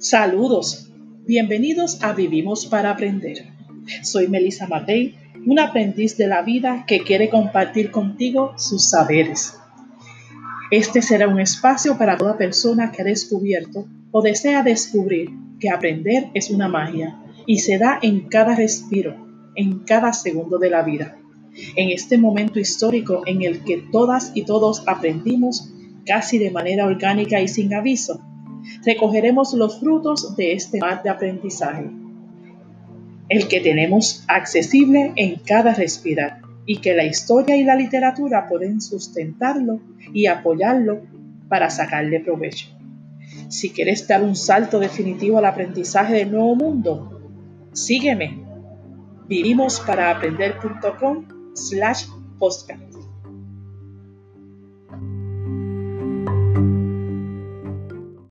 Saludos, bienvenidos a Vivimos para Aprender. Soy Melissa Matei, un aprendiz de la vida que quiere compartir contigo sus saberes. Este será un espacio para toda persona que ha descubierto o desea descubrir que aprender es una magia y se da en cada respiro, en cada segundo de la vida. En este momento histórico en el que todas y todos aprendimos casi de manera orgánica y sin aviso, recogeremos los frutos de este mar de aprendizaje, el que tenemos accesible en cada respirar y que la historia y la literatura pueden sustentarlo y apoyarlo para sacarle provecho. Si quieres dar un salto definitivo al aprendizaje del nuevo mundo, sígueme. Vivimos para.